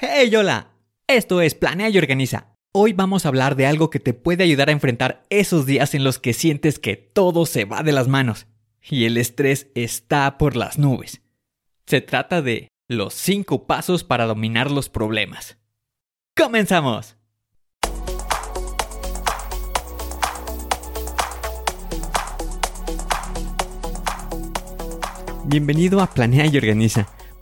Hey, hola. Esto es Planea y Organiza. Hoy vamos a hablar de algo que te puede ayudar a enfrentar esos días en los que sientes que todo se va de las manos y el estrés está por las nubes. Se trata de los 5 pasos para dominar los problemas. ¡Comenzamos! Bienvenido a Planea y Organiza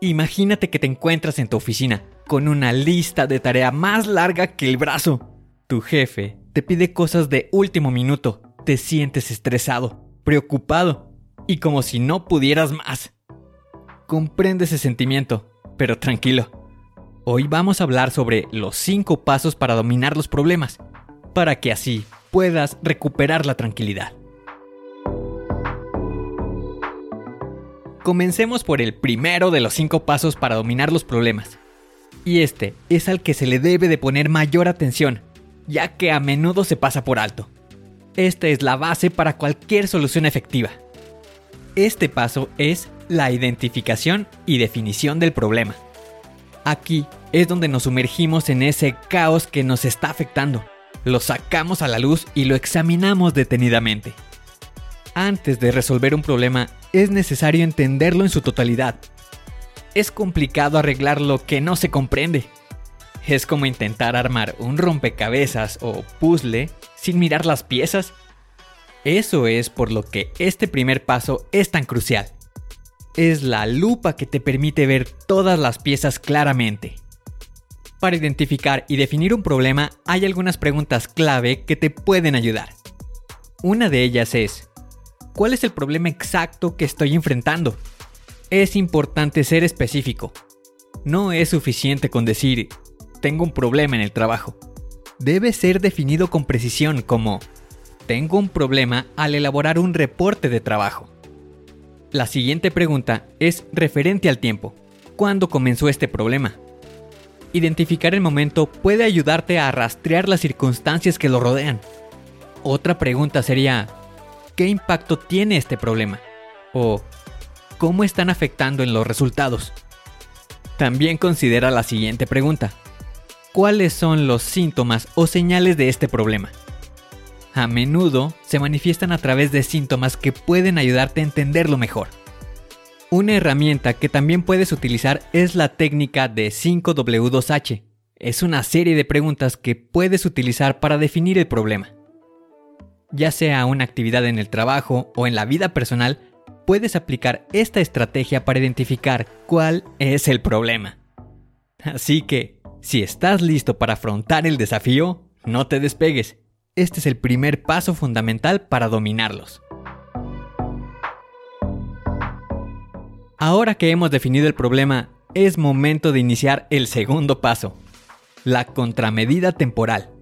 Imagínate que te encuentras en tu oficina con una lista de tarea más larga que el brazo. Tu jefe te pide cosas de último minuto, te sientes estresado, preocupado y como si no pudieras más. Comprende ese sentimiento, pero tranquilo. Hoy vamos a hablar sobre los 5 pasos para dominar los problemas, para que así puedas recuperar la tranquilidad. Comencemos por el primero de los cinco pasos para dominar los problemas. Y este es al que se le debe de poner mayor atención, ya que a menudo se pasa por alto. Esta es la base para cualquier solución efectiva. Este paso es la identificación y definición del problema. Aquí es donde nos sumergimos en ese caos que nos está afectando. Lo sacamos a la luz y lo examinamos detenidamente. Antes de resolver un problema es necesario entenderlo en su totalidad. Es complicado arreglar lo que no se comprende. Es como intentar armar un rompecabezas o puzzle sin mirar las piezas. Eso es por lo que este primer paso es tan crucial. Es la lupa que te permite ver todas las piezas claramente. Para identificar y definir un problema hay algunas preguntas clave que te pueden ayudar. Una de ellas es, cuál es el problema exacto que estoy enfrentando. Es importante ser específico. No es suficiente con decir, tengo un problema en el trabajo. Debe ser definido con precisión como, tengo un problema al elaborar un reporte de trabajo. La siguiente pregunta es referente al tiempo. ¿Cuándo comenzó este problema? Identificar el momento puede ayudarte a rastrear las circunstancias que lo rodean. Otra pregunta sería, ¿Qué impacto tiene este problema? ¿O cómo están afectando en los resultados? También considera la siguiente pregunta. ¿Cuáles son los síntomas o señales de este problema? A menudo se manifiestan a través de síntomas que pueden ayudarte a entenderlo mejor. Una herramienta que también puedes utilizar es la técnica de 5W2H. Es una serie de preguntas que puedes utilizar para definir el problema ya sea una actividad en el trabajo o en la vida personal, puedes aplicar esta estrategia para identificar cuál es el problema. Así que, si estás listo para afrontar el desafío, no te despegues. Este es el primer paso fundamental para dominarlos. Ahora que hemos definido el problema, es momento de iniciar el segundo paso, la contramedida temporal.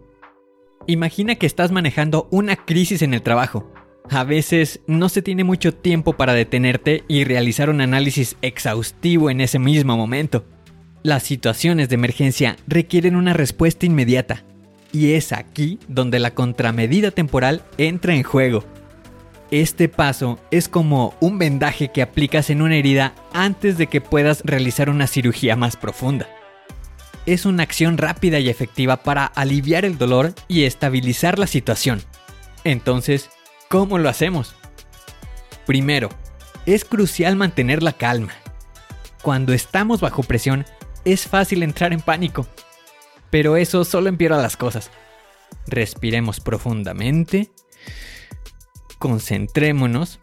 Imagina que estás manejando una crisis en el trabajo. A veces no se tiene mucho tiempo para detenerte y realizar un análisis exhaustivo en ese mismo momento. Las situaciones de emergencia requieren una respuesta inmediata. Y es aquí donde la contramedida temporal entra en juego. Este paso es como un vendaje que aplicas en una herida antes de que puedas realizar una cirugía más profunda es una acción rápida y efectiva para aliviar el dolor y estabilizar la situación. Entonces, ¿Cómo lo hacemos? Primero, es crucial mantener la calma. Cuando estamos bajo presión, es fácil entrar en pánico. Pero eso solo empeora las cosas. Respiremos profundamente, concentrémonos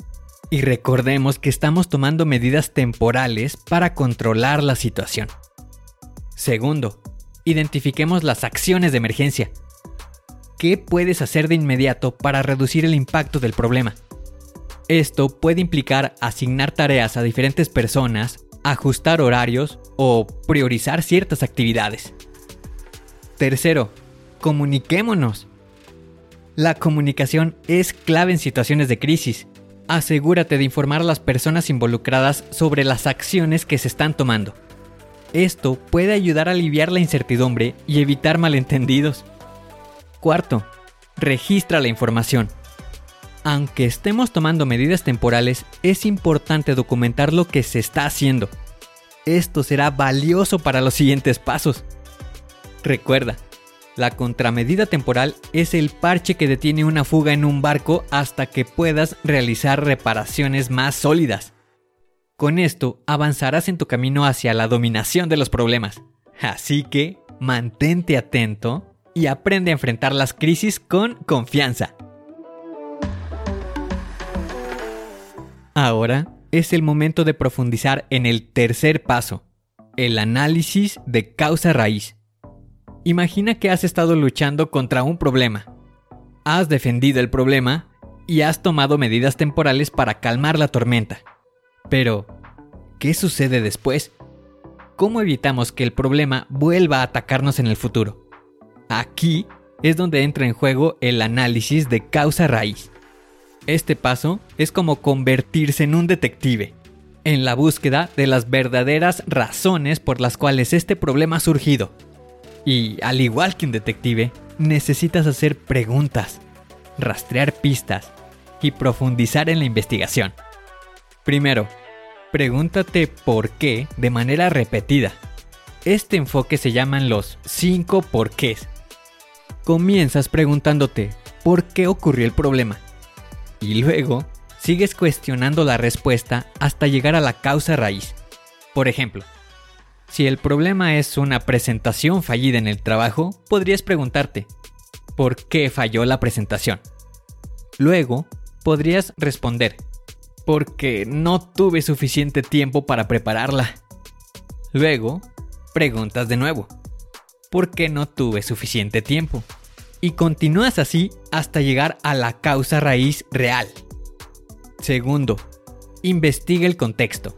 y recordemos que estamos tomando medidas temporales para controlar la situación. Segundo, identifiquemos las acciones de emergencia. ¿Qué puedes hacer de inmediato para reducir el impacto del problema? Esto puede implicar asignar tareas a diferentes personas, ajustar horarios o priorizar ciertas actividades. Tercero, comuniquémonos. La comunicación es clave en situaciones de crisis. Asegúrate de informar a las personas involucradas sobre las acciones que se están tomando. Esto puede ayudar a aliviar la incertidumbre y evitar malentendidos. Cuarto, registra la información. Aunque estemos tomando medidas temporales, es importante documentar lo que se está haciendo. Esto será valioso para los siguientes pasos. Recuerda, la contramedida temporal es el parche que detiene una fuga en un barco hasta que puedas realizar reparaciones más sólidas. Con esto avanzarás en tu camino hacia la dominación de los problemas. Así que mantente atento y aprende a enfrentar las crisis con confianza. Ahora es el momento de profundizar en el tercer paso, el análisis de causa raíz. Imagina que has estado luchando contra un problema. Has defendido el problema y has tomado medidas temporales para calmar la tormenta. Pero, ¿qué sucede después? ¿Cómo evitamos que el problema vuelva a atacarnos en el futuro? Aquí es donde entra en juego el análisis de causa raíz. Este paso es como convertirse en un detective, en la búsqueda de las verdaderas razones por las cuales este problema ha surgido y al igual que un detective, necesitas hacer preguntas, rastrear pistas y profundizar en la investigación. Primero, pregúntate por qué de manera repetida. Este enfoque se llaman los 5 porqués. Comienzas preguntándote por qué ocurrió el problema y luego sigues cuestionando la respuesta hasta llegar a la causa raíz. Por ejemplo, si el problema es una presentación fallida en el trabajo, podrías preguntarte, ¿por qué falló la presentación? Luego, podrías responder, porque no tuve suficiente tiempo para prepararla. Luego, preguntas de nuevo, ¿por qué no tuve suficiente tiempo? Y continúas así hasta llegar a la causa raíz real. Segundo, investiga el contexto.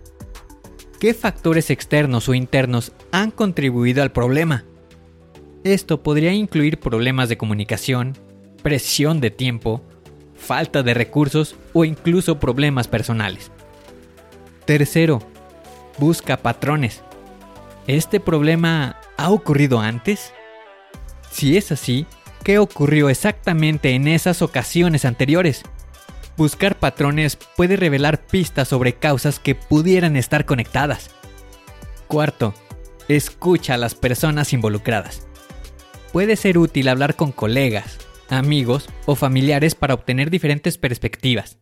¿Qué factores externos o internos han contribuido al problema? Esto podría incluir problemas de comunicación, presión de tiempo, falta de recursos o incluso problemas personales. Tercero, busca patrones. ¿Este problema ha ocurrido antes? Si es así, ¿qué ocurrió exactamente en esas ocasiones anteriores? Buscar patrones puede revelar pistas sobre causas que pudieran estar conectadas. Cuarto, escucha a las personas involucradas. Puede ser útil hablar con colegas, amigos o familiares para obtener diferentes perspectivas.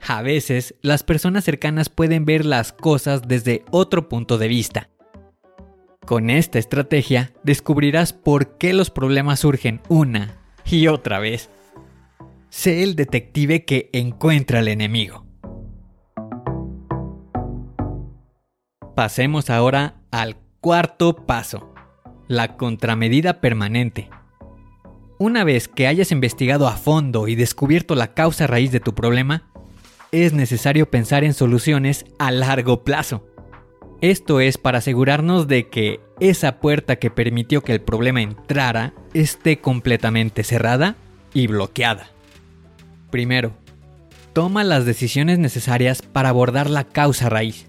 A veces, las personas cercanas pueden ver las cosas desde otro punto de vista. Con esta estrategia, descubrirás por qué los problemas surgen una y otra vez sé el detective que encuentra al enemigo. Pasemos ahora al cuarto paso, la contramedida permanente. Una vez que hayas investigado a fondo y descubierto la causa raíz de tu problema, es necesario pensar en soluciones a largo plazo. Esto es para asegurarnos de que esa puerta que permitió que el problema entrara esté completamente cerrada y bloqueada. Primero, toma las decisiones necesarias para abordar la causa raíz.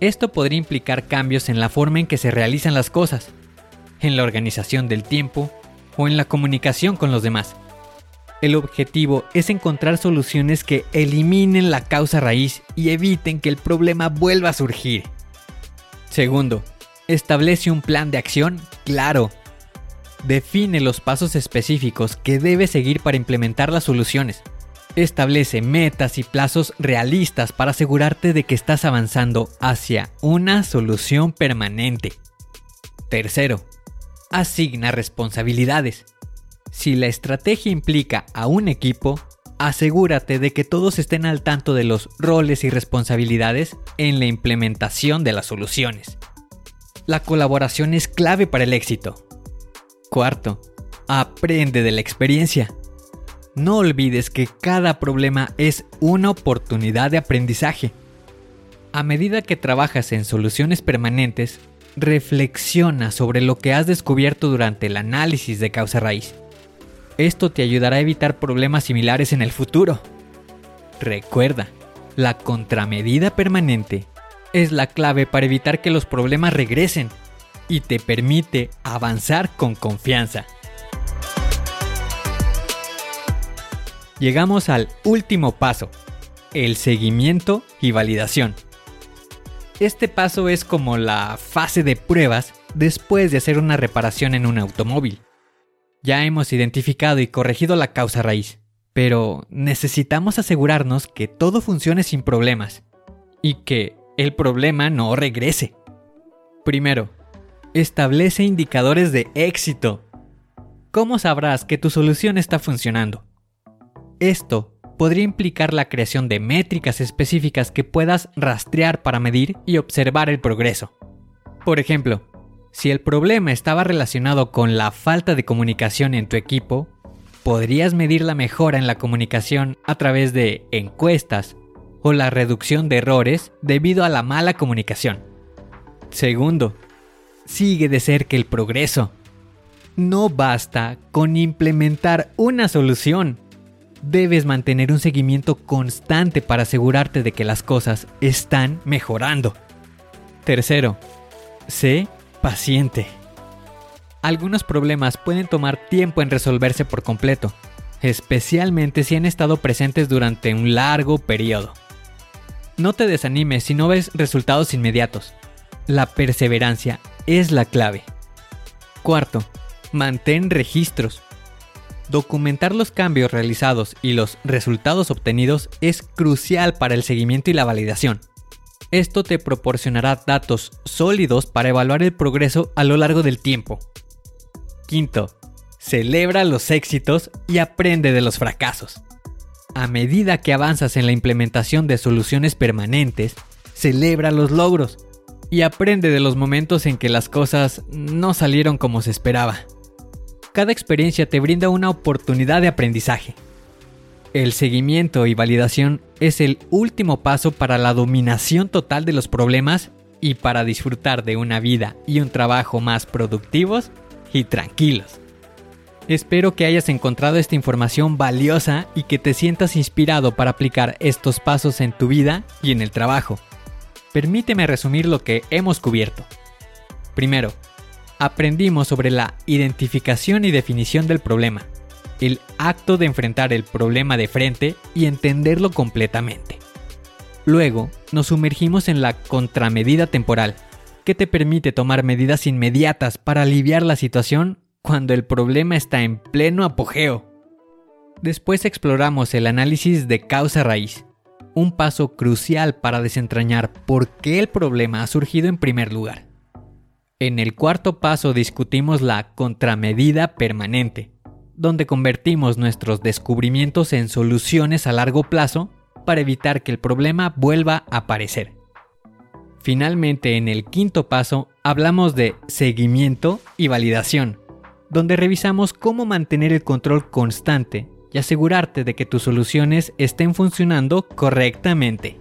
Esto podría implicar cambios en la forma en que se realizan las cosas, en la organización del tiempo o en la comunicación con los demás. El objetivo es encontrar soluciones que eliminen la causa raíz y eviten que el problema vuelva a surgir. Segundo, establece un plan de acción claro. Define los pasos específicos que debes seguir para implementar las soluciones. Establece metas y plazos realistas para asegurarte de que estás avanzando hacia una solución permanente. Tercero, asigna responsabilidades. Si la estrategia implica a un equipo, asegúrate de que todos estén al tanto de los roles y responsabilidades en la implementación de las soluciones. La colaboración es clave para el éxito. Cuarto, aprende de la experiencia. No olvides que cada problema es una oportunidad de aprendizaje. A medida que trabajas en soluciones permanentes, reflexiona sobre lo que has descubierto durante el análisis de causa raíz. Esto te ayudará a evitar problemas similares en el futuro. Recuerda, la contramedida permanente es la clave para evitar que los problemas regresen y te permite avanzar con confianza. Llegamos al último paso, el seguimiento y validación. Este paso es como la fase de pruebas después de hacer una reparación en un automóvil. Ya hemos identificado y corregido la causa raíz, pero necesitamos asegurarnos que todo funcione sin problemas y que el problema no regrese. Primero, establece indicadores de éxito. ¿Cómo sabrás que tu solución está funcionando? Esto podría implicar la creación de métricas específicas que puedas rastrear para medir y observar el progreso. Por ejemplo, si el problema estaba relacionado con la falta de comunicación en tu equipo, podrías medir la mejora en la comunicación a través de encuestas o la reducción de errores debido a la mala comunicación. Segundo, sigue de cerca el progreso. No basta con implementar una solución debes mantener un seguimiento constante para asegurarte de que las cosas están mejorando. Tercero, sé paciente. Algunos problemas pueden tomar tiempo en resolverse por completo, especialmente si han estado presentes durante un largo periodo. No te desanimes si no ves resultados inmediatos. La perseverancia es la clave. Cuarto, mantén registros. Documentar los cambios realizados y los resultados obtenidos es crucial para el seguimiento y la validación. Esto te proporcionará datos sólidos para evaluar el progreso a lo largo del tiempo. Quinto, celebra los éxitos y aprende de los fracasos. A medida que avanzas en la implementación de soluciones permanentes, celebra los logros y aprende de los momentos en que las cosas no salieron como se esperaba cada experiencia te brinda una oportunidad de aprendizaje. El seguimiento y validación es el último paso para la dominación total de los problemas y para disfrutar de una vida y un trabajo más productivos y tranquilos. Espero que hayas encontrado esta información valiosa y que te sientas inspirado para aplicar estos pasos en tu vida y en el trabajo. Permíteme resumir lo que hemos cubierto. Primero, aprendimos sobre la identificación y definición del problema, el acto de enfrentar el problema de frente y entenderlo completamente. Luego, nos sumergimos en la contramedida temporal, que te permite tomar medidas inmediatas para aliviar la situación cuando el problema está en pleno apogeo. Después exploramos el análisis de causa raíz, un paso crucial para desentrañar por qué el problema ha surgido en primer lugar. En el cuarto paso discutimos la contramedida permanente, donde convertimos nuestros descubrimientos en soluciones a largo plazo para evitar que el problema vuelva a aparecer. Finalmente, en el quinto paso, hablamos de seguimiento y validación, donde revisamos cómo mantener el control constante y asegurarte de que tus soluciones estén funcionando correctamente.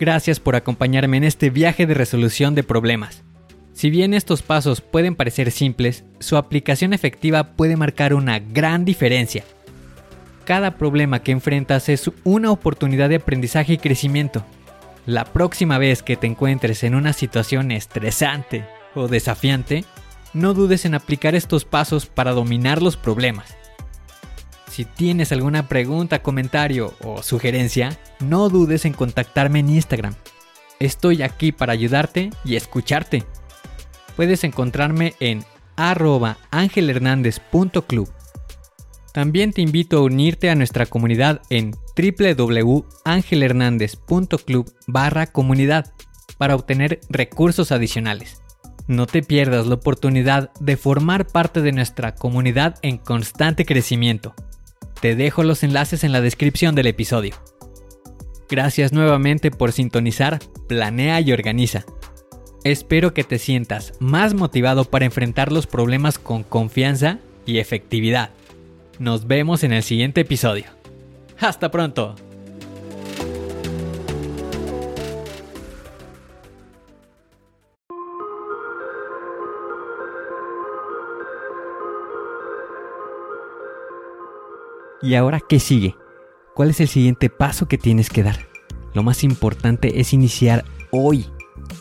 Gracias por acompañarme en este viaje de resolución de problemas. Si bien estos pasos pueden parecer simples, su aplicación efectiva puede marcar una gran diferencia. Cada problema que enfrentas es una oportunidad de aprendizaje y crecimiento. La próxima vez que te encuentres en una situación estresante o desafiante, no dudes en aplicar estos pasos para dominar los problemas. Si tienes alguna pregunta, comentario o sugerencia, no dudes en contactarme en Instagram. Estoy aquí para ayudarte y escucharte puedes encontrarme en arroba angelhernandez.club. También te invito a unirte a nuestra comunidad en www.angelhernandez.club barra comunidad para obtener recursos adicionales. No te pierdas la oportunidad de formar parte de nuestra comunidad en constante crecimiento. Te dejo los enlaces en la descripción del episodio. Gracias nuevamente por sintonizar, planea y organiza. Espero que te sientas más motivado para enfrentar los problemas con confianza y efectividad. Nos vemos en el siguiente episodio. Hasta pronto. ¿Y ahora qué sigue? ¿Cuál es el siguiente paso que tienes que dar? Lo más importante es iniciar hoy,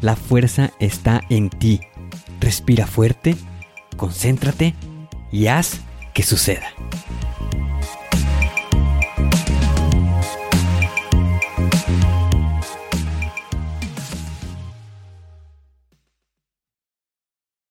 la fuerza está en ti. Respira fuerte, concéntrate y haz que suceda.